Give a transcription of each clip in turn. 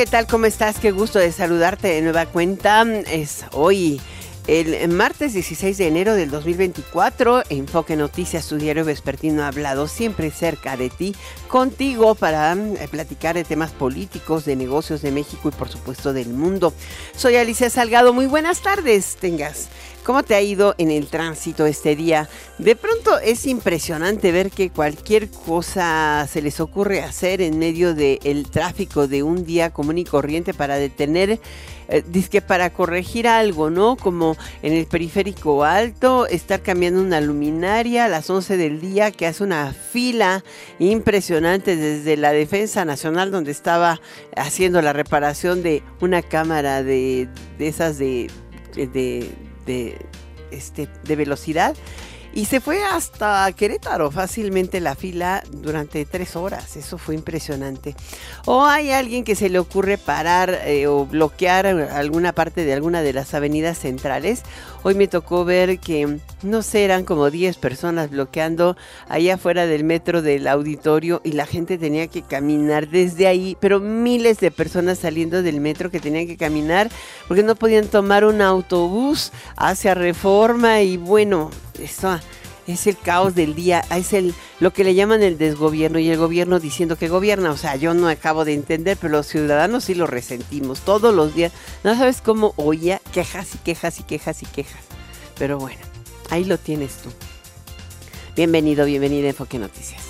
¿Qué tal? ¿Cómo estás? Qué gusto de saludarte de nueva cuenta. Es hoy el martes 16 de enero del 2024. Enfoque Noticias, tu diario vespertino ha hablado siempre cerca de ti, contigo para eh, platicar de temas políticos, de negocios de México y por supuesto del mundo. Soy Alicia Salgado. Muy buenas tardes. Tengas ¿Cómo te ha ido en el tránsito este día? De pronto es impresionante ver que cualquier cosa se les ocurre hacer en medio del tráfico de un día común y corriente para detener, eh, que para corregir algo, ¿no? Como en el periférico alto, estar cambiando una luminaria a las 11 del día que hace una fila impresionante desde la Defensa Nacional donde estaba haciendo la reparación de una cámara de, de esas de, de de, este, de velocidad y se fue hasta Querétaro fácilmente la fila durante tres horas. Eso fue impresionante. O hay alguien que se le ocurre parar eh, o bloquear alguna parte de alguna de las avenidas centrales. Hoy me tocó ver que, no sé, eran como 10 personas bloqueando allá afuera del metro del auditorio y la gente tenía que caminar desde ahí, pero miles de personas saliendo del metro que tenían que caminar porque no podían tomar un autobús hacia Reforma y bueno, eso es el caos del día, es el lo que le llaman el desgobierno y el gobierno diciendo que gobierna, o sea, yo no acabo de entender, pero los ciudadanos sí lo resentimos todos los días. No sabes cómo oía quejas y quejas y quejas y quejas. Pero bueno, ahí lo tienes tú. Bienvenido, bienvenida a Enfoque Noticias.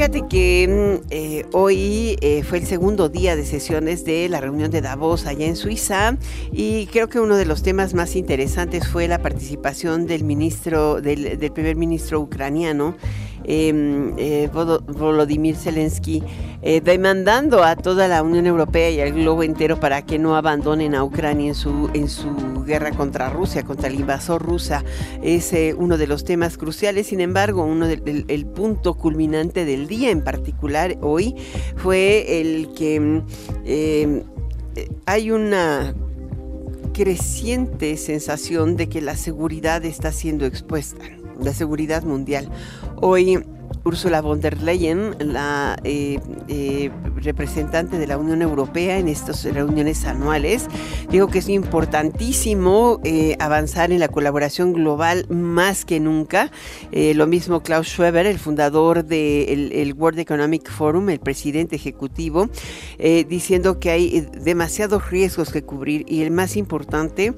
Fíjate que mm, eh, hoy eh, fue el segundo día de sesiones de la reunión de Davos allá en Suiza y creo que uno de los temas más interesantes fue la participación del ministro, del, primer ministro ucraniano eh, Volodymyr Zelensky eh, demandando a toda la Unión Europea y al globo entero para que no abandonen a Ucrania en su, en su guerra contra Rusia, contra el invasor rusa. Es eh, uno de los temas cruciales. Sin embargo, uno del el punto culminante del día en particular hoy fue el que mm, em, hay una creciente sensación de que la seguridad está siendo expuesta, la seguridad mundial. Hoy Ursula von der Leyen, la eh, eh, representante de la Unión Europea en estas reuniones anuales, dijo que es importantísimo eh, avanzar en la colaboración global más que nunca. lo mismo Klaus Schweber, el fundador del World Economic Forum, el presidente ejecutivo, diciendo que hay demasiados riesgos que cubrir y el más importante,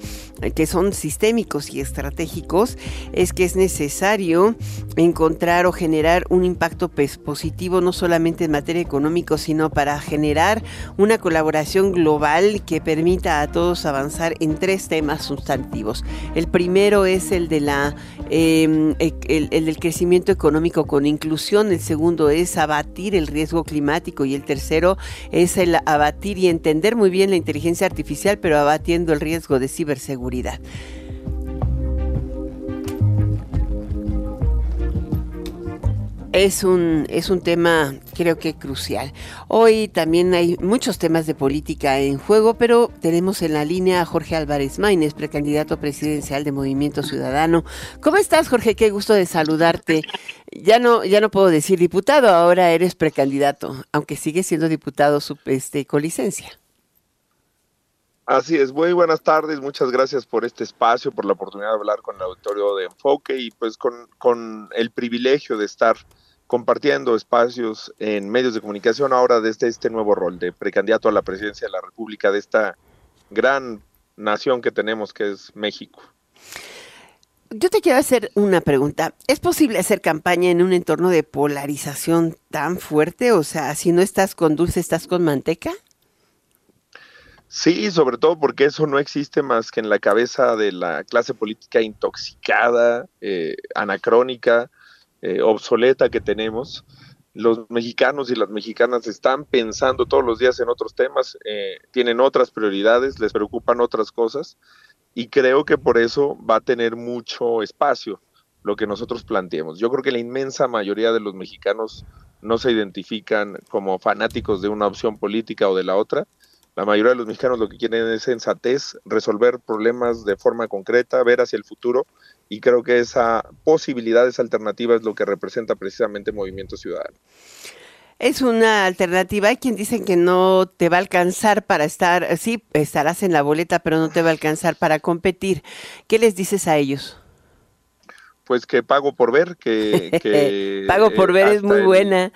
que son sistémicos y estratégicos, es que es necesario encontrar o generar un impacto positivo no solamente en materia económica, sino para generar una colaboración global que permita a todos avanzar en tres temas sustantivos. El primero es el de la em, e, el, del crecimiento económico con inclusión, el segundo es abatir el riesgo climático y el tercero es el abatir y entender muy bien la inteligencia artificial, pero abatiendo el riesgo de ciberseguridad. Es un, es un tema creo que crucial. Hoy también hay muchos temas de política en juego, pero tenemos en la línea a Jorge Álvarez Maínez, precandidato presidencial de Movimiento Ciudadano. ¿Cómo estás, Jorge? Qué gusto de saludarte. Ya no, ya no puedo decir diputado, ahora eres precandidato, aunque sigues siendo diputado este, con licencia. Así es, muy buenas tardes, muchas gracias por este espacio, por la oportunidad de hablar con el auditorio de Enfoque y pues con, con el privilegio de estar compartiendo espacios en medios de comunicación ahora desde este nuevo rol de precandidato a la presidencia de la República de esta gran nación que tenemos que es México. Yo te quiero hacer una pregunta. ¿Es posible hacer campaña en un entorno de polarización tan fuerte? O sea, si no estás con dulce, estás con manteca. Sí, sobre todo porque eso no existe más que en la cabeza de la clase política intoxicada, eh, anacrónica, eh, obsoleta que tenemos. Los mexicanos y las mexicanas están pensando todos los días en otros temas, eh, tienen otras prioridades, les preocupan otras cosas y creo que por eso va a tener mucho espacio lo que nosotros planteemos. Yo creo que la inmensa mayoría de los mexicanos no se identifican como fanáticos de una opción política o de la otra, la mayoría de los mexicanos lo que quieren es sensatez, resolver problemas de forma concreta, ver hacia el futuro y creo que esa posibilidad, esa alternativa es lo que representa precisamente Movimiento Ciudadano. Es una alternativa. Hay quien dicen que no te va a alcanzar para estar, sí, estarás en la boleta, pero no te va a alcanzar para competir. ¿Qué les dices a ellos? Pues que pago por ver, que... pago por ver es muy buena.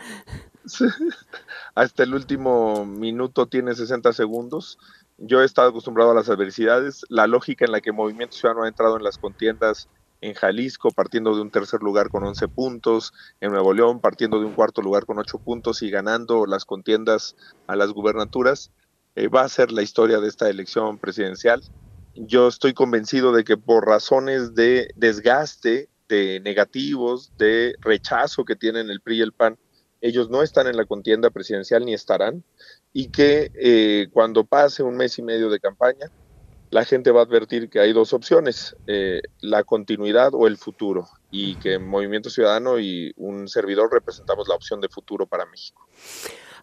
hasta el último minuto tiene 60 segundos. Yo he estado acostumbrado a las adversidades. La lógica en la que Movimiento Ciudadano ha entrado en las contiendas en Jalisco, partiendo de un tercer lugar con 11 puntos, en Nuevo León, partiendo de un cuarto lugar con 8 puntos y ganando las contiendas a las gubernaturas, eh, va a ser la historia de esta elección presidencial. Yo estoy convencido de que por razones de desgaste, de negativos, de rechazo que tienen el PRI y el PAN ellos no están en la contienda presidencial ni estarán, y que eh, cuando pase un mes y medio de campaña, la gente va a advertir que hay dos opciones, eh, la continuidad o el futuro, y que Movimiento Ciudadano y un servidor representamos la opción de futuro para México.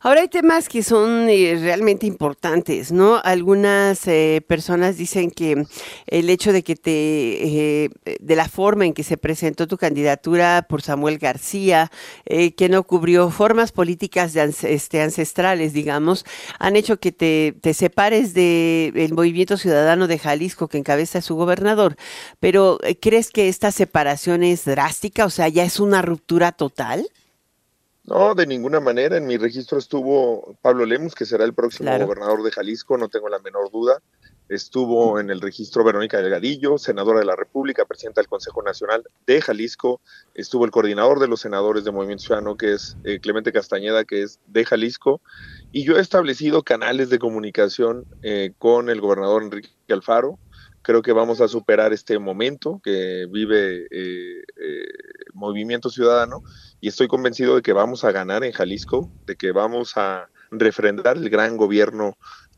Ahora hay temas que son eh, realmente importantes, ¿no? Algunas eh, personas dicen que el hecho de que te, eh, de la forma en que se presentó tu candidatura por Samuel García, que no cubrió formas políticas de, este, ancestrales, digamos, han hecho que te, separes del movimiento ciudadano de Jalisco que encabeza su gobernador. Pero, ¿crees que esta separación es drástica? O sea, ¿ya es una ruptura total? No, de ninguna manera. En mi registro estuvo Pablo Lemus, que será el próximo gobernador de Jalisco, no tengo la menor duda. Estuvo en el registro Verónica Delgadillo, senadora de la República, presidenta del Consejo Nacional de Jalisco. Estuvo el coordinador de los senadores de Movimiento Ciudadano, que es eh, Clemente Castañeda, que es de Jalisco. Y yo he establecido canales de comunicación eh, con el gobernador Enrique Alfaro, creo que vamos a superar este momento que vive eh, eh, Movimiento Ciudadano y estoy convencido de que vamos a ganar en Jalisco, de que vamos a refrendar el gran gobierno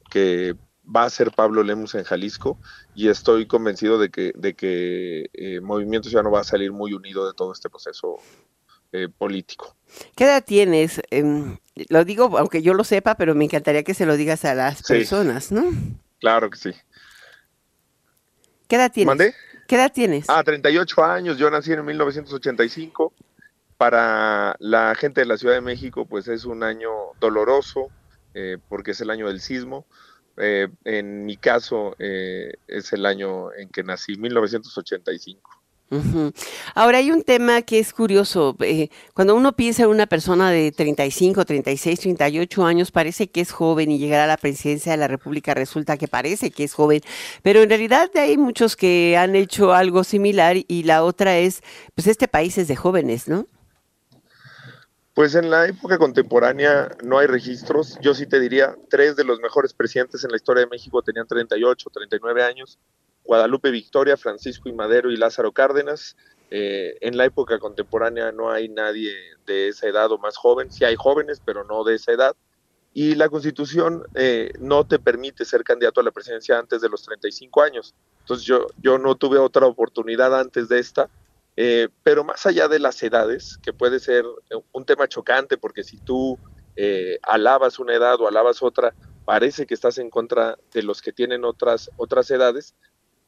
que va a ser Pablo Lemus en Jalisco y estoy convencido de que, de que eh, Movimiento Ciudadano va a salir muy unido de todo este proceso político. ¿Qué edad tienes? Em, lo digo, aunque yo lo sepa, pero me encantaría que se lo digas a las personas, ¿no? Claro que sí. ¿Qué edad tienes? ¿Mandé? ¿Qué edad tienes? Ah, 38 años. Yo nací en 1985. Para la gente de la Ciudad de México, pues es un año doloroso, eh, porque es el año del sismo. Eh, en mi caso, eh, es el año en que nací, 1985. Ahora hay un tema que es curioso. Eh, cuando uno piensa en una persona de 35, 36, 38 años, parece que es joven y llegar a la presidencia de la República resulta que parece que es joven, pero en realidad hay muchos que han hecho algo similar y la otra es, pues este país es de jóvenes, ¿no? Pues en la época contemporánea no hay registros. Yo sí te diría, tres de los mejores presidentes en la historia de México tenían 38, 39 años. Guadalupe Victoria, Francisco y Madero y Lázaro Cárdenas. Eh, en la época contemporánea no hay nadie de esa edad o más joven, sí hay jóvenes, pero no de esa edad. Y la constitución eh, no te permite ser candidato a la presidencia antes de los 35 años. Entonces yo, yo no tuve otra oportunidad antes de esta, eh, pero más allá de las edades, que puede ser un tema chocante, porque si tú alabas una edad o alabas otra, parece que estás en contra de los que tienen otras, otras edades,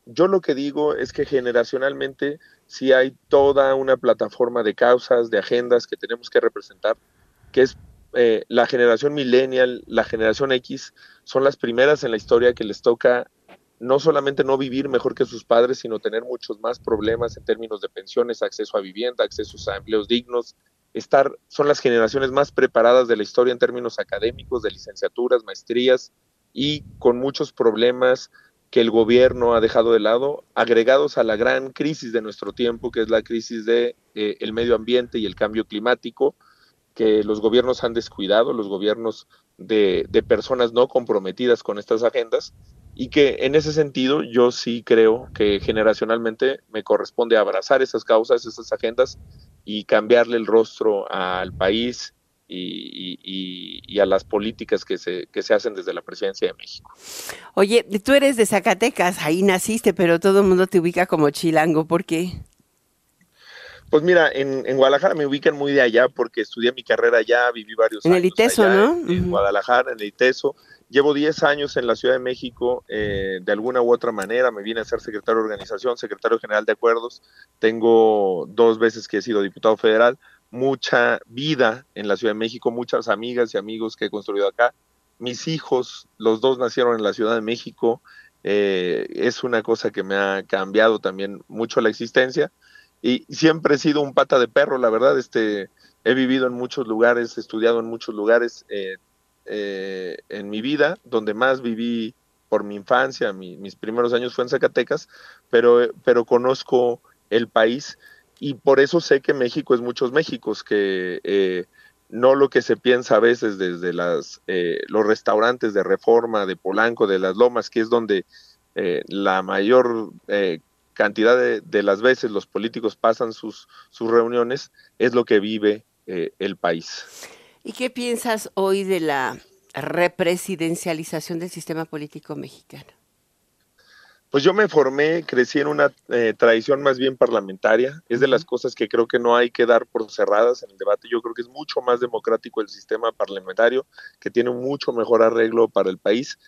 yo lo que digo es que generacionalmente sí hay toda una plataforma de causas, de agendas que tenemos que representar, que es eh, la generación millennial, la generación X, son las primeras en la historia que les toca no solamente no vivir mejor que sus padres, sino tener muchos más problemas en términos de pensiones, acceso a vivienda, acceso a empleos dignos. Estar, son las generaciones más preparadas de la historia en términos académicos, de licenciaturas, maestrías y con muchos problemas que el gobierno ha dejado de lado, agregados a la gran crisis de nuestro tiempo, que es la crisis de eh, el medio ambiente y el cambio climático, que los gobiernos han descuidado, los gobiernos de, de personas no comprometidas con estas agendas, y que en ese sentido yo sí creo que generacionalmente me corresponde abrazar esas causas, esas agendas y cambiarle el rostro al país y, a las políticas que se, que se hacen desde la presidencia de México. Oye, tú eres de Zacatecas, ahí naciste, pero todo el mundo te ubica como chilango, ¿por qué? Pues mira, en, Guadalajara me ubican muy de allá porque estudié mi carrera allá, viví varios años. En el ITESO, ¿no? En, Guadalajara, en el ITESO. Llevo 10 años en la Ciudad de México, eh, de alguna u otra manera. Me vine a ser secretario de organización, secretario general de acuerdos. Tengo dos veces que he sido diputado federal. Mucha vida en la Ciudad de México, muchas amigas y amigos que he construido acá. Mis hijos, los dos nacieron en la Ciudad de México. Eh, es una cosa que me ha cambiado también mucho la existencia. Y siempre he sido un pata de perro, la verdad. Este, he vivido en muchos lugares, he estudiado en muchos lugares. Eh, eh, en mi vida, donde más viví por mi infancia, mis primeros años fue en Zacatecas, pero, pero conozco el país y por eso sé que México es muchos Méxicos, que eh, no lo que se piensa a veces desde las, eh, los restaurantes de Reforma, de Polanco, de las Lomas, que es donde la mayor cantidad de, de, las veces los políticos pasan sus, sus reuniones, es lo que vive el país. ¿Y qué piensas hoy de la represidencialización del sistema político mexicano? Pues yo me formé, crecí en una eh, tradición más bien parlamentaria. Es de las cosas que creo que no hay que dar por cerradas en el debate. Yo creo que es mucho más democrático el sistema parlamentario, que tiene un mucho mejor arreglo para el país.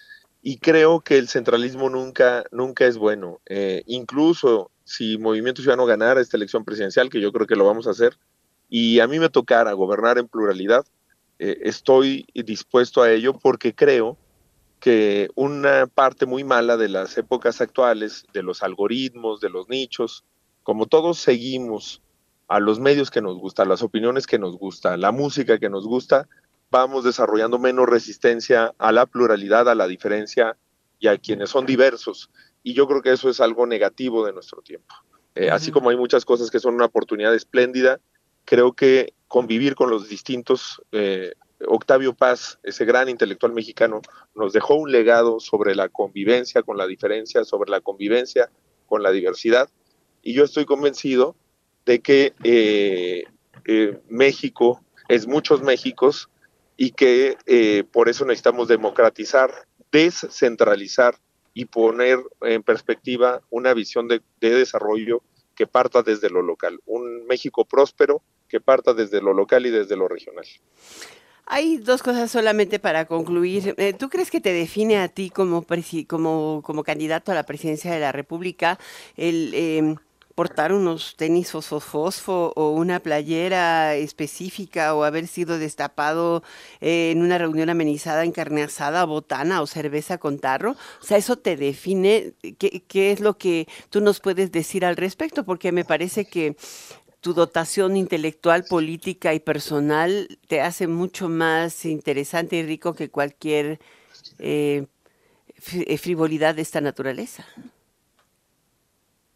Y creo que el centralismo nunca, nunca es bueno. Eh, incluso si Movimiento Ciudadano ganara esta elección presidencial, que yo creo que lo vamos a hacer, y a mí me tocara gobernar en pluralidad, eh, estoy dispuesto a ello porque creo que una parte muy mala de las épocas actuales, de los algoritmos, de los nichos, como todos seguimos a los medios que nos gustan, las opiniones que nos gustan, la música que nos gusta, vamos desarrollando menos resistencia a la pluralidad, a la diferencia y a quienes son diversos. Y yo creo que eso es algo negativo de nuestro tiempo. Eh, así como hay muchas cosas que son una oportunidad espléndida, creo que convivir con los distintos. Eh, Octavio Paz, ese gran intelectual mexicano, nos dejó un legado sobre la convivencia con la diferencia, sobre la convivencia con la diversidad. Y yo estoy convencido de que eh, eh, México es muchos Méxicos y que por eso necesitamos democratizar, descentralizar y poner en perspectiva una visión de desarrollo que parta desde lo local. Un México próspero que parta desde lo local y desde lo regional. Hay dos cosas solamente para concluir. Eh, ¿Tú crees que te define a ti como, como, como candidato a la presidencia de la República el em, portar unos tenis fosfo o una playera específica o haber sido destapado eh, en una reunión amenizada en carne asada, botana o cerveza con tarro? O sea, ¿eso te define? ¿Qué, ¿Qué es lo que tú nos puedes decir al respecto? Porque me parece que tu dotación intelectual, política y personal te hace mucho más interesante y rico que cualquier eh, eh, frivolidad de esta naturaleza.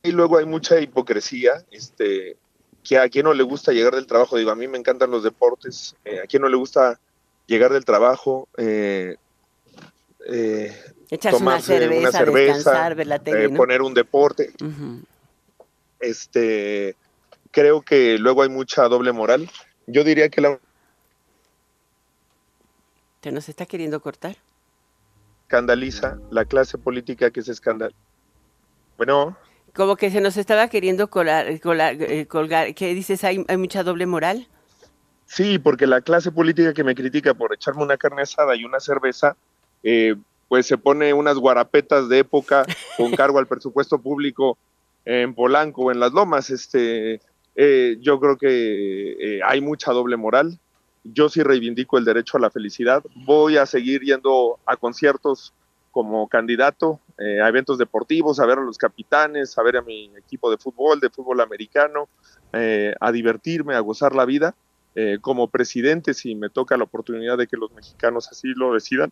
Y luego hay mucha hipocresía, este, que a quien no le gusta llegar del trabajo, digo, a mí me encantan los deportes, eh, a quien no le gusta llegar del trabajo, eh, una cerveza, descansar, ver la tele, poner un deporte. Este creo que luego hay mucha doble moral. Yo diría que la... ¿Te nos está queriendo cortar? Escandaliza la clase política que se escandal. Bueno. Como que se nos estaba queriendo colar, eh, colgar. ¿Qué dices? ¿Hay, ¿Hay mucha doble moral? Sí, porque la clase política que me critica por echarme una carne asada y una cerveza, eh, pues se pone unas guarapetas de época con cargo al presupuesto público en Polanco o en las Lomas. Este, eh, yo creo que eh, hay mucha doble moral. Yo sí reivindico el derecho a la felicidad. Voy a seguir yendo a conciertos como candidato, eh, a eventos deportivos, a ver a los capitanes, a ver a mi equipo de fútbol, de fútbol americano, a divertirme, a gozar la vida. como presidente, si me toca la oportunidad de que los mexicanos así lo decidan,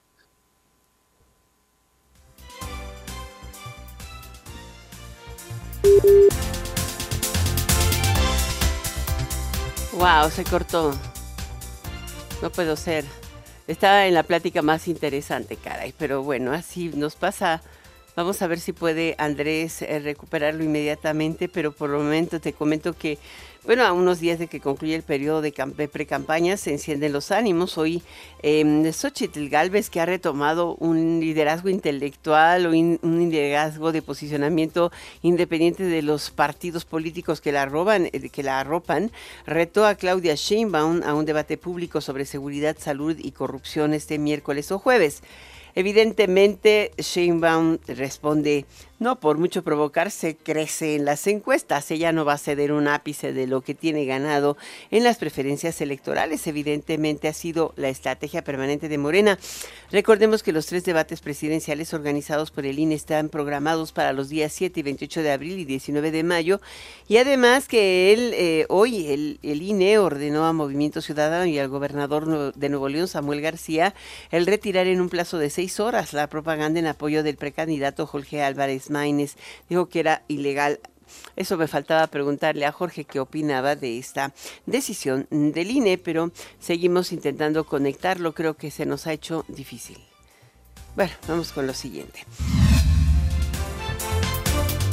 Wow, se cortó. no puedo ser. Estaba en la plática más interesante, caray, pero bueno, así nos pasa. Vamos a ver si puede Andrés eh, recuperarlo inmediatamente, pero por el momento te comento que bueno, a unos días de que concluye el periodo de, pre-campaña se encienden los ánimos. Hoy eh, Xochitl Galvez, que ha retomado un liderazgo intelectual o un liderazgo de posicionamiento independiente de los partidos políticos que la, roban, eh, que la arropan, retó a Claudia Sheinbaum a un debate público sobre seguridad, salud y corrupción este miércoles o jueves. Evidentemente, Sheinbaum responde no, por mucho provocarse, crece en las encuestas. Ella no va a ceder un ápice de lo que tiene ganado en las preferencias electorales. Evidentemente ha sido la estrategia permanente de Morena. Recordemos que los tres debates presidenciales organizados por el INE están programados para los días 7 y 28 de abril y 19 de mayo. Y además que él, eh, hoy el, el, INE ordenó a Movimiento Ciudadano y al gobernador de Nuevo León, Samuel García, el retirar en un plazo de seis horas la propaganda en apoyo del precandidato Jorge Álvarez Dijo que era ilegal. Eso me faltaba preguntarle a Jorge qué opinaba de esta decisión del INE, pero seguimos intentando conectarlo. Creo que se nos ha hecho difícil. Bueno, vamos con lo siguiente.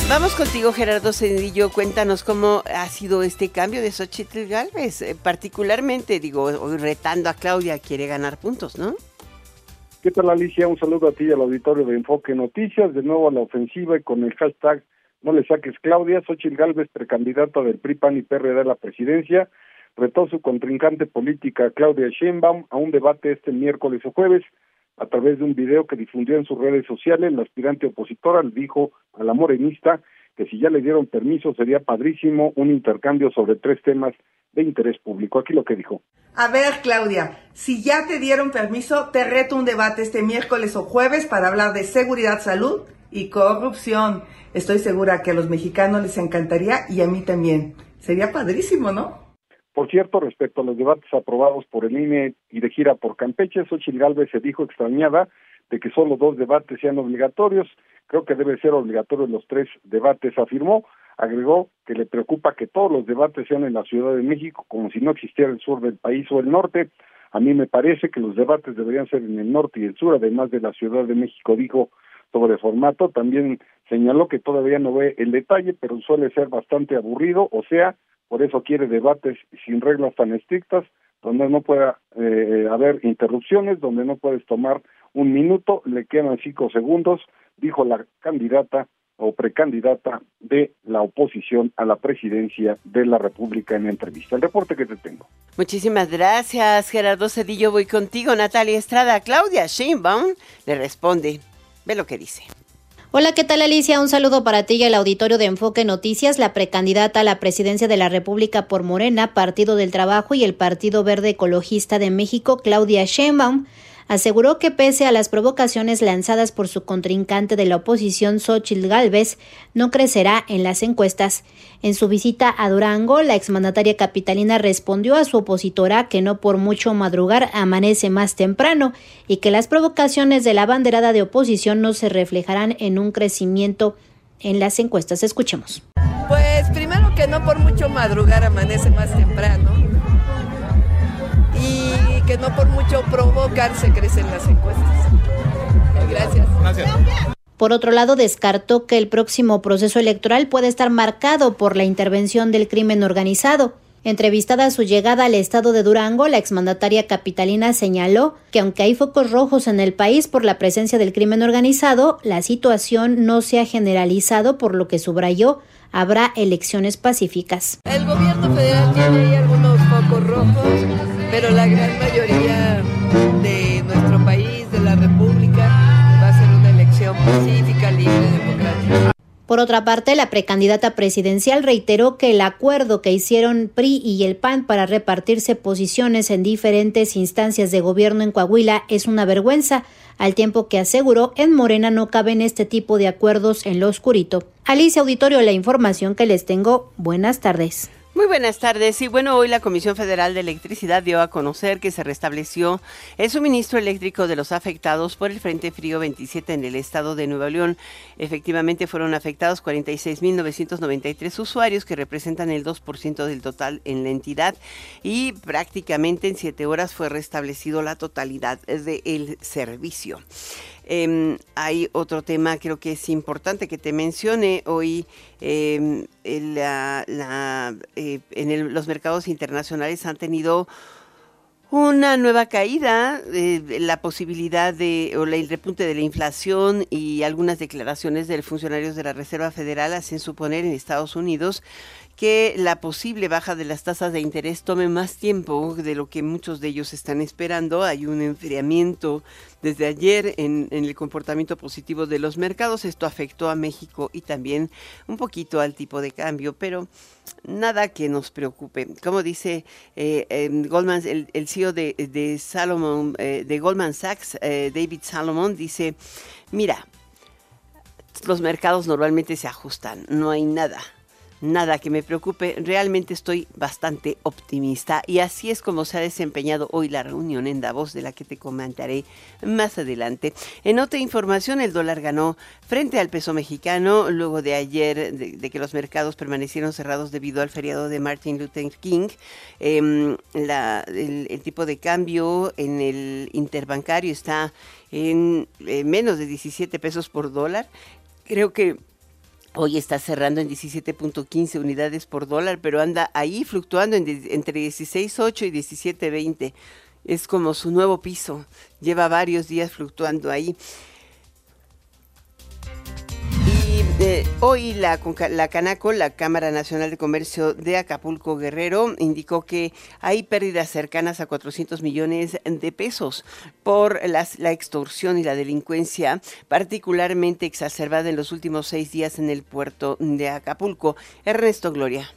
Vamos contigo, Gerardo Cedillo. Cuéntanos cómo ha sido este cambio de Xochitl Galvez. Eh, particularmente, digo, hoy retando a Claudia, quiere ganar puntos, ¿no? ¿Qué tal Alicia? Un saludo a ti y al auditorio de Enfoque Noticias, de nuevo a la ofensiva y con el hashtag no le saques Claudia, Xochitl Galvez, precandidata del PRI, PAN y PRD a la presidencia, retó su contrincante política Claudia Sheinbaum a un debate este miércoles o jueves. A través de un video que difundió en sus redes sociales, la aspirante opositora le dijo a la morenista que si ya le dieron permiso sería padrísimo un intercambio sobre tres temas de interés público. Aquí lo que dijo. A ver, Claudia, si ya te dieron permiso, te reto un debate este miércoles o jueves para hablar de seguridad, salud y corrupción. Estoy segura que a los mexicanos les encantaría y a mí también. Sería padrísimo, ¿no? Por cierto, respecto a los debates aprobados por el INE y de gira por Campeche, Xochitl Galvez se dijo extrañada de que solo dos debates sean obligatorios. Creo que debe ser obligatorios los tres debates, afirmó. Agregó que le preocupa que todos los debates sean en la Ciudad de México, como si no existiera el sur del país o el norte. A mí me parece que los debates deberían ser en el norte y el sur, además de la Ciudad de México, dijo sobre formato. También señaló que todavía no ve el detalle, pero suele ser bastante aburrido, o sea, por eso quiere debates sin reglas tan estrictas, donde no pueda eh, haber interrupciones, donde no puedes tomar un minuto, le quedan cinco segundos, dijo la candidata o precandidata de la oposición a la presidencia de la República en entrevista. El reporte que te tengo. Muchísimas gracias, Gerardo Cedillo. Voy contigo, Natalia Estrada. Claudia Sheinbaum le responde. Ve lo que dice. Hola, ¿qué tal Alicia? Un saludo para ti y al auditorio de Enfoque Noticias. La precandidata a la presidencia de la República por Morena, Partido del Trabajo y el Partido Verde Ecologista de México, Claudia Sheinbaum, aseguró que pese a las provocaciones lanzadas por su contrincante de la oposición Xochitl Gálvez, no crecerá en las encuestas. En su visita a Durango, la exmandataria capitalina respondió a su opositora que no por mucho madrugar amanece más temprano y que las provocaciones de la banderada de oposición no se reflejarán en un crecimiento en las encuestas. Escuchemos. Pues primero que no por mucho madrugar amanece más temprano que no por mucho provocar se crecen las encuestas. Gracias. Gracias. Por otro lado, descartó que el próximo proceso electoral puede estar marcado por la intervención del crimen organizado. Entrevistada a su llegada al estado de Durango, la exmandataria capitalina señaló que aunque hay focos rojos en el país por la presencia del crimen organizado, la situación no se ha generalizado, por lo que subrayó habrá elecciones pacíficas. El gobierno federal tiene ahí algunos focos rojos, pero la gran mayoría de nuestro país, de la República, va a ser una elección pacífica, libre, democrática. Por otra parte, la precandidata presidencial reiteró que el acuerdo que hicieron PRI y el PAN para repartirse posiciones en diferentes instancias de gobierno en Coahuila es una vergüenza, al tiempo que aseguró en Morena no caben este tipo de acuerdos en lo oscurito. Alicia Auditorio, la información que les tengo. Buenas tardes. Muy buenas tardes. Y bueno, hoy la Comisión Federal de Electricidad dio a conocer que se restableció el suministro eléctrico de los afectados por el Frente Frío 27 en el estado de Nueva León. Efectivamente fueron afectados 46.993 usuarios que representan el 2% del total en la entidad y prácticamente en siete horas fue restablecido la totalidad del servicio. Em, hay otro tema, creo que es importante que te mencione hoy. Em, eh, en los mercados internacionales han tenido una nueva caída, la posibilidad de, o el repunte de la inflación y algunas declaraciones de funcionarios de la Reserva Federal hacen suponer en Estados Unidos que la posible baja de las tasas de interés tome más tiempo de lo que muchos de ellos están esperando. Hay un enfriamiento desde ayer en, el comportamiento positivo de los mercados. Esto afectó a México y también un poquito al tipo de cambio, pero nada que nos preocupe. Como dice eh, Goldman, el, CEO de, de Salomon, eh, de Goldman Sachs, eh, David Salomon, dice, mira, los mercados normalmente se ajustan, no hay nada nada que me preocupe, realmente estoy bastante optimista y así es como se ha desempeñado hoy la reunión en Davos de la que te comentaré más adelante. En otra información, el dólar ganó frente al peso mexicano luego de ayer de, que los mercados permanecieron cerrados debido al feriado de Martin Luther King. Em, el, tipo de cambio en el interbancario está en eh, menos de 17 pesos por dólar. Creo que Hoy está cerrando en 17.15 unidades por dólar, pero anda ahí fluctuando entre 16.8 y 17.20. Es como su nuevo piso. Lleva varios días fluctuando ahí. Eh, hoy la, la Canaco, la Cámara Nacional de Comercio de Acapulco Guerrero, indicó que hay pérdidas cercanas a 400 millones de pesos por las, la extorsión y la delincuencia, particularmente exacerbada en los últimos seis días en el puerto de Acapulco. Ernesto Gloria.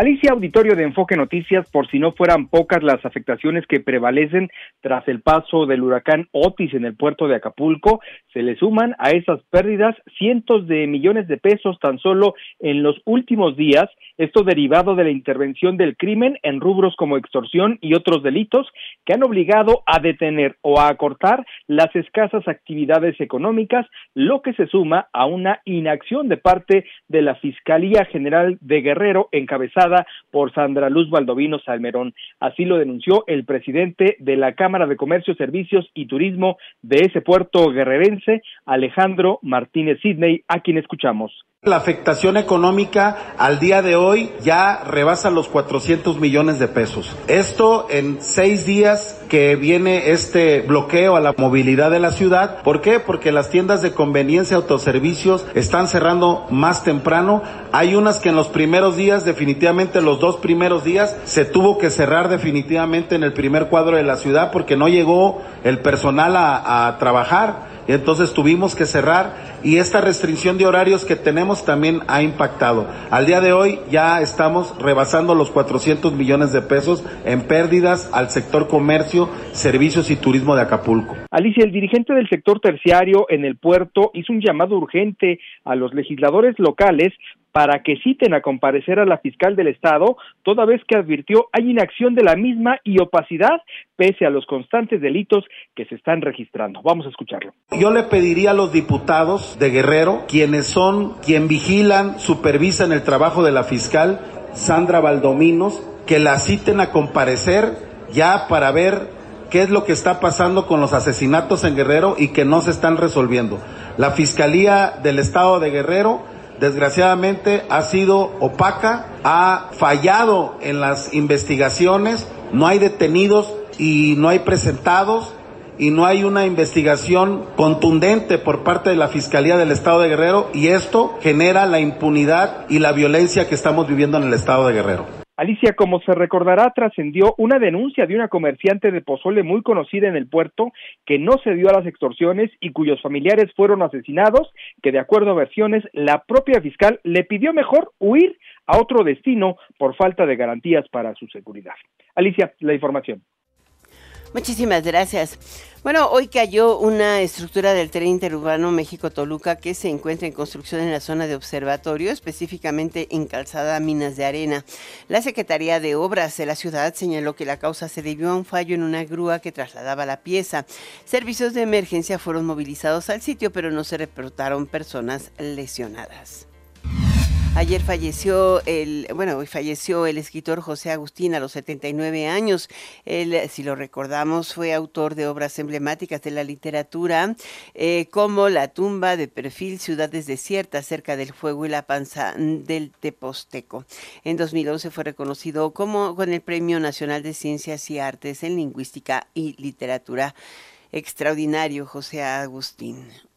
Alicia Auditorio de Enfoque Noticias, por si no fueran pocas las afectaciones que prevalecen tras el paso del huracán Otis en el puerto de Acapulco, se le suman a esas pérdidas cientos de millones de pesos tan solo en los últimos días, esto derivado de la intervención del crimen en rubros como extorsión y otros delitos que han obligado a detener o a acortar las escasas actividades económicas, lo que se suma a una inacción de parte de la Fiscalía General de Guerrero encabezada por Sandra Luz Valdovino Salmerón. Así lo denunció el presidente de la Cámara de Comercio, Servicios y Turismo de ese puerto guerrerense, Alejandro Martínez Sidney, a quien escuchamos. La afectación económica al día de hoy ya rebasa los 400 millones de pesos. Esto en seis días que viene este bloqueo a la movilidad de la ciudad. ¿Por qué? Porque las tiendas de conveniencia, autoservicios están cerrando más temprano. Hay unas que en los primeros días, definitivamente los dos primeros días, se tuvo que cerrar definitivamente en el primer cuadro de la ciudad porque no llegó el personal a, a trabajar entonces tuvimos que cerrar y esta restricción de horarios que tenemos también ha impactado. Al día de hoy ya estamos rebasando los 400 millones de pesos en pérdidas al sector comercio, servicios y turismo de Acapulco. Alicia, el dirigente del sector terciario en el puerto hizo un llamado urgente a los legisladores locales para que citen a comparecer a la fiscal del Estado, toda vez que advirtió hay inacción de la misma y opacidad pese a los constantes delitos que se están registrando. Vamos a escucharlo. Yo le pediría a los diputados de Guerrero, quienes son, quien vigilan, supervisan el trabajo de la fiscal, Sandra Valdominos, que la citen a comparecer ya para ver qué es lo que está pasando con los asesinatos en Guerrero y que no se están resolviendo. La Fiscalía del Estado de Guerrero desgraciadamente ha sido opaca, ha fallado en las investigaciones, no hay detenidos y no hay presentados y no hay una investigación contundente por parte de la Fiscalía del Estado de Guerrero y esto genera la impunidad y la violencia que estamos viviendo en el Estado de Guerrero. Alicia, como se recordará, trascendió una denuncia de una comerciante de pozole muy conocida en el puerto que no se dio a las extorsiones y cuyos familiares fueron asesinados, que de acuerdo a versiones, la propia fiscal le pidió mejor huir a otro destino por falta de garantías para su seguridad. Alicia, la información. Muchísimas gracias. Bueno, hoy cayó una estructura del tren interurbano México-Toluca que se encuentra en construcción en la zona de observatorio, específicamente en Calzada Minas de Arena. La Secretaría de Obras de la ciudad señaló que la causa se debió a un fallo en una grúa que trasladaba la pieza. Servicios de emergencia fueron movilizados al sitio, pero no se reportaron personas lesionadas. Ayer falleció el, bueno, falleció el escritor José Agustín a los 79 años. Él, si lo recordamos, fue autor de obras emblemáticas de la literatura, eh, como La tumba de perfil, Ciudades desiertas, cerca del fuego y la panza del Teposteco. En 2011 fue reconocido como con el Premio Nacional de Ciencias y Artes en Lingüística y Literatura. Extraordinario, José Agustín.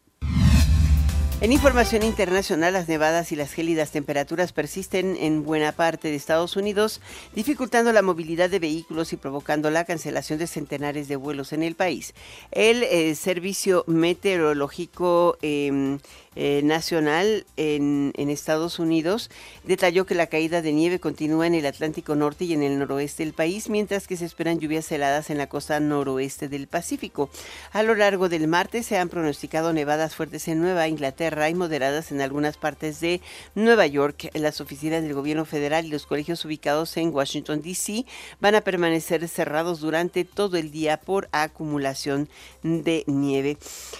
En información internacional, las nevadas y las gélidas temperaturas persisten en buena parte de Estados Unidos, dificultando la movilidad de vehículos y provocando la cancelación de centenares de vuelos en el país. El eh, Servicio Meteorológico em, eh, nacional en, Estados Unidos detalló que la caída de nieve continúa en el Atlántico Norte y en el noroeste del país, mientras que se esperan lluvias heladas en la costa noroeste del Pacífico. A lo largo del martes se han pronosticado nevadas fuertes en Nueva Inglaterra y moderadas en algunas partes de Nueva York. Las oficinas del gobierno federal y los colegios ubicados en Washington, D.C. van a permanecer cerrados durante todo el día por acumulación de nieve.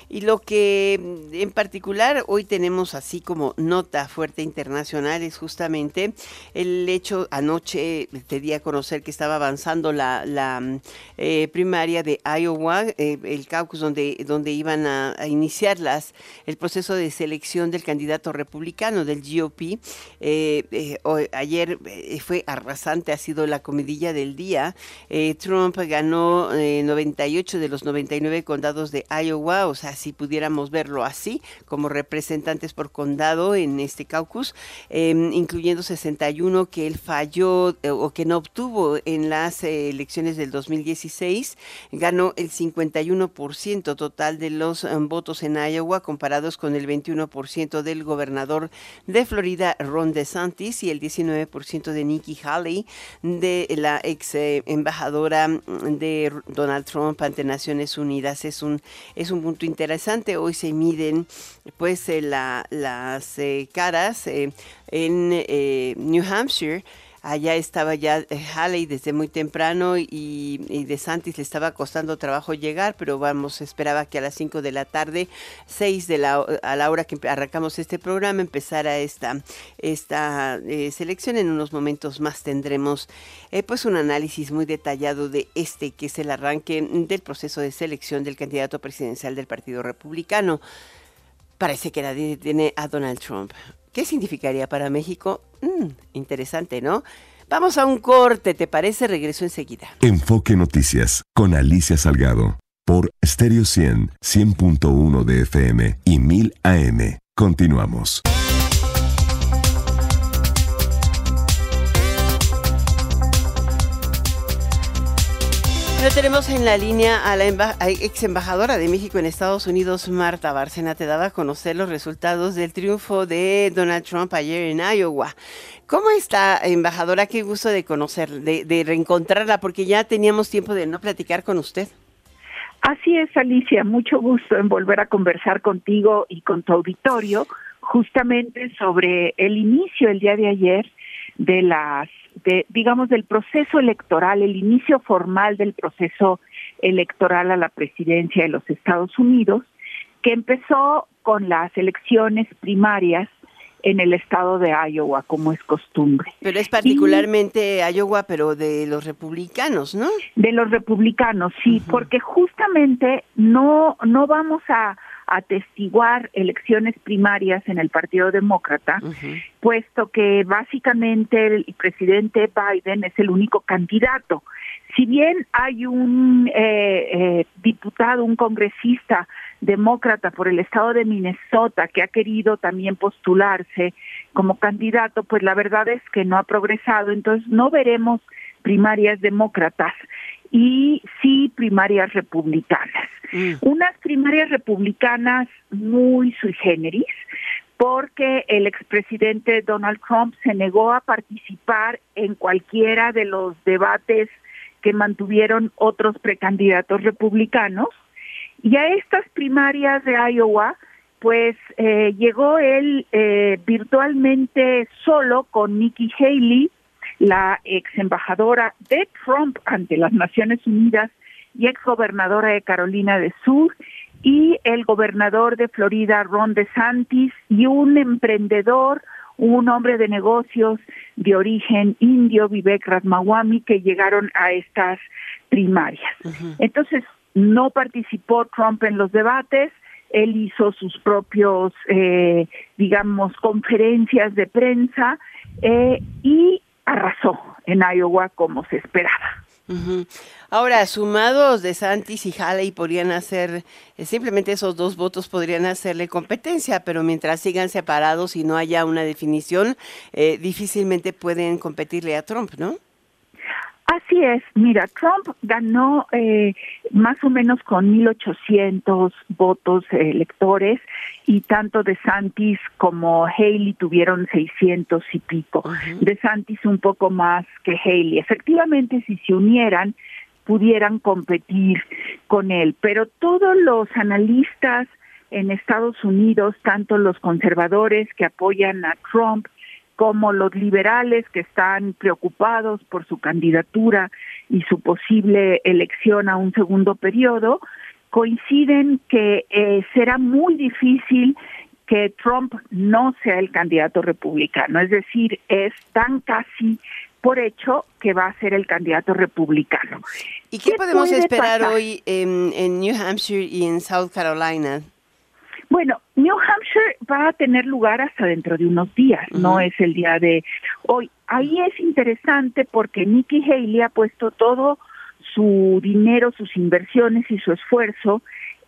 Y lo que en particular hoy tenemos así como nota fuerte internacional es justamente el hecho, anoche te di a conocer que estaba avanzando la, la eh, primaria de Iowa, eh, el caucus donde, donde iban a, iniciar las, el proceso de selección del candidato republicano del GOP. Eh, ayer fue arrasante, ha sido la comidilla del día. Trump ganó 98 de los 99 condados de Iowa, o sea, si pudiéramos verlo así, como representante representantes por condado en este caucus, em, incluyendo 61 que él falló eh, o que no obtuvo en las eh, elecciones del 2016. Ganó el 51% total de los em, votos en Iowa, comparados con el 21% del gobernador de Florida, Ron DeSantis, y el 19% de Nikki Haley, de la ex eh, embajadora mm, de Donald Trump ante Naciones Unidas. Es un, es un punto interesante. Hoy se miden, pues, las eh, caras eh, en eh, New Hampshire. Allá estaba ya Haley desde muy temprano y, de Santis le estaba costando trabajo llegar, pero vamos, esperaba que a las 5 de la tarde, 6 de la, a la hora que arrancamos este programa, empezara esta, esta selección. En unos momentos más tendremos pues un análisis muy detallado de este, que es el arranque del proceso de selección del candidato presidencial del Partido Republicano. Parece que nadie tiene a Donald Trump. ¿Qué significaría para México? Mm, interesante, ¿no? Vamos a un corte, ¿te parece? Regreso enseguida. Enfoque Noticias con Alicia Salgado por Stereo 100, 100.1 de FM y 1000 AM. Continuamos. Tenemos en la línea a la ex embajadora de México en Estados Unidos, Marta Bárcena. Te daba a conocer los resultados del triunfo de Donald Trump ayer en Iowa. ¿Cómo está, embajadora? Qué gusto de conocer, de, de reencontrarla, porque ya teníamos tiempo de no platicar con usted. Así es, Alicia. Mucho gusto en volver a conversar contigo y con tu auditorio justamente sobre el inicio el día de ayer de las de, digamos, del proceso electoral, el inicio formal del proceso electoral a la presidencia de los Estados Unidos, que empezó con las elecciones primarias en el estado de Iowa, como es costumbre. Pero es particularmente Iowa, pero de los republicanos, ¿no? De los republicanos, sí, porque justamente no, no vamos a atestiguar elecciones primarias en el Partido Demócrata, puesto que básicamente el presidente Biden es el único candidato. Si bien hay un eh, eh, diputado, un congresista demócrata por el estado de Minnesota que ha querido también postularse como candidato, pues la verdad es que no ha progresado, entonces no veremos primarias demócratas y sí primarias republicanas. Mm. Unas primarias republicanas muy sui generis, porque el expresidente Donald Trump se negó a participar en cualquiera de los debates que mantuvieron otros precandidatos republicanos. Y a estas primarias de Iowa, pues eh, llegó él eh, virtualmente solo con Nikki Haley, la ex embajadora de Trump ante las Naciones Unidas y ex gobernadora de Carolina del Sur, y el gobernador de Florida, Ron DeSantis, y un emprendedor, un hombre de negocios de origen indio, Vivek Ramaswamy, que llegaron a estas primarias. Entonces, no participó Trump en los debates, él hizo sus propios, eh, digamos, conferencias de prensa eh, y arrasó en Iowa como se esperaba. Ahora, sumados de Santis y Haley podrían hacer, eh, simplemente esos dos votos podrían hacerle competencia, pero mientras sigan separados y no haya una definición, eh, difícilmente pueden competirle a Trump, ¿no? Así es, mira, Trump ganó eh, más o menos con 1.800 votos electores y tanto de Santis como Haley tuvieron 600 y pico. De Santis un poco más que Haley. Efectivamente, si se unieran, pudieran competir con él, pero todos los analistas en Estados Unidos, tanto los conservadores que apoyan a Trump como los liberales que están preocupados por su candidatura y su posible elección a un segundo periodo, coinciden que eh, será muy difícil que Trump no sea el candidato republicano, es decir, es tan casi por hecho que va a ser el candidato republicano. ¿Y qué, podemos esperar hoy en, en New Hampshire y en South Carolina? Bueno, New Hampshire va a tener lugar hasta dentro de unos días, no es el día de hoy. Ahí es interesante porque Nikki Haley ha puesto todo su dinero, sus inversiones y su esfuerzo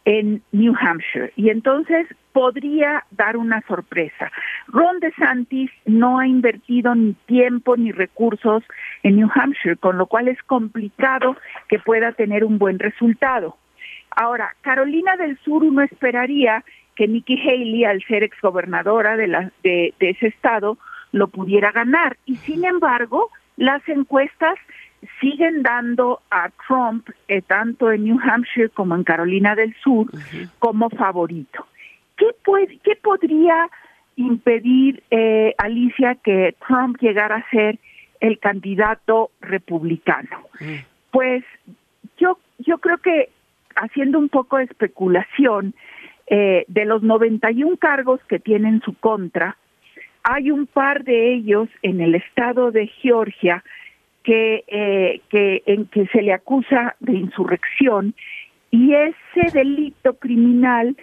en New Hampshire y entonces podría dar una sorpresa. Ron DeSantis no ha invertido ni tiempo ni recursos en New Hampshire, con lo cual es complicado que pueda tener un buen resultado. Ahora, Carolina del Sur uno esperaría que Nikki Haley, al ser exgobernadora de, la, de, ese estado, lo pudiera ganar. Y sin embargo, las encuestas siguen dando a Trump, eh, tanto en New Hampshire como en Carolina del Sur, como favorito. ¿Qué, puede, qué podría impedir, eh, Alicia, que Trump llegara a ser el candidato republicano? Pues yo, yo creo que haciendo un poco de especulación, eh, de los 91 cargos que tiene en su contra, hay un par de ellos en el estado de Georgia que, eh, que en que se le acusa de insurrección y ese delito criminal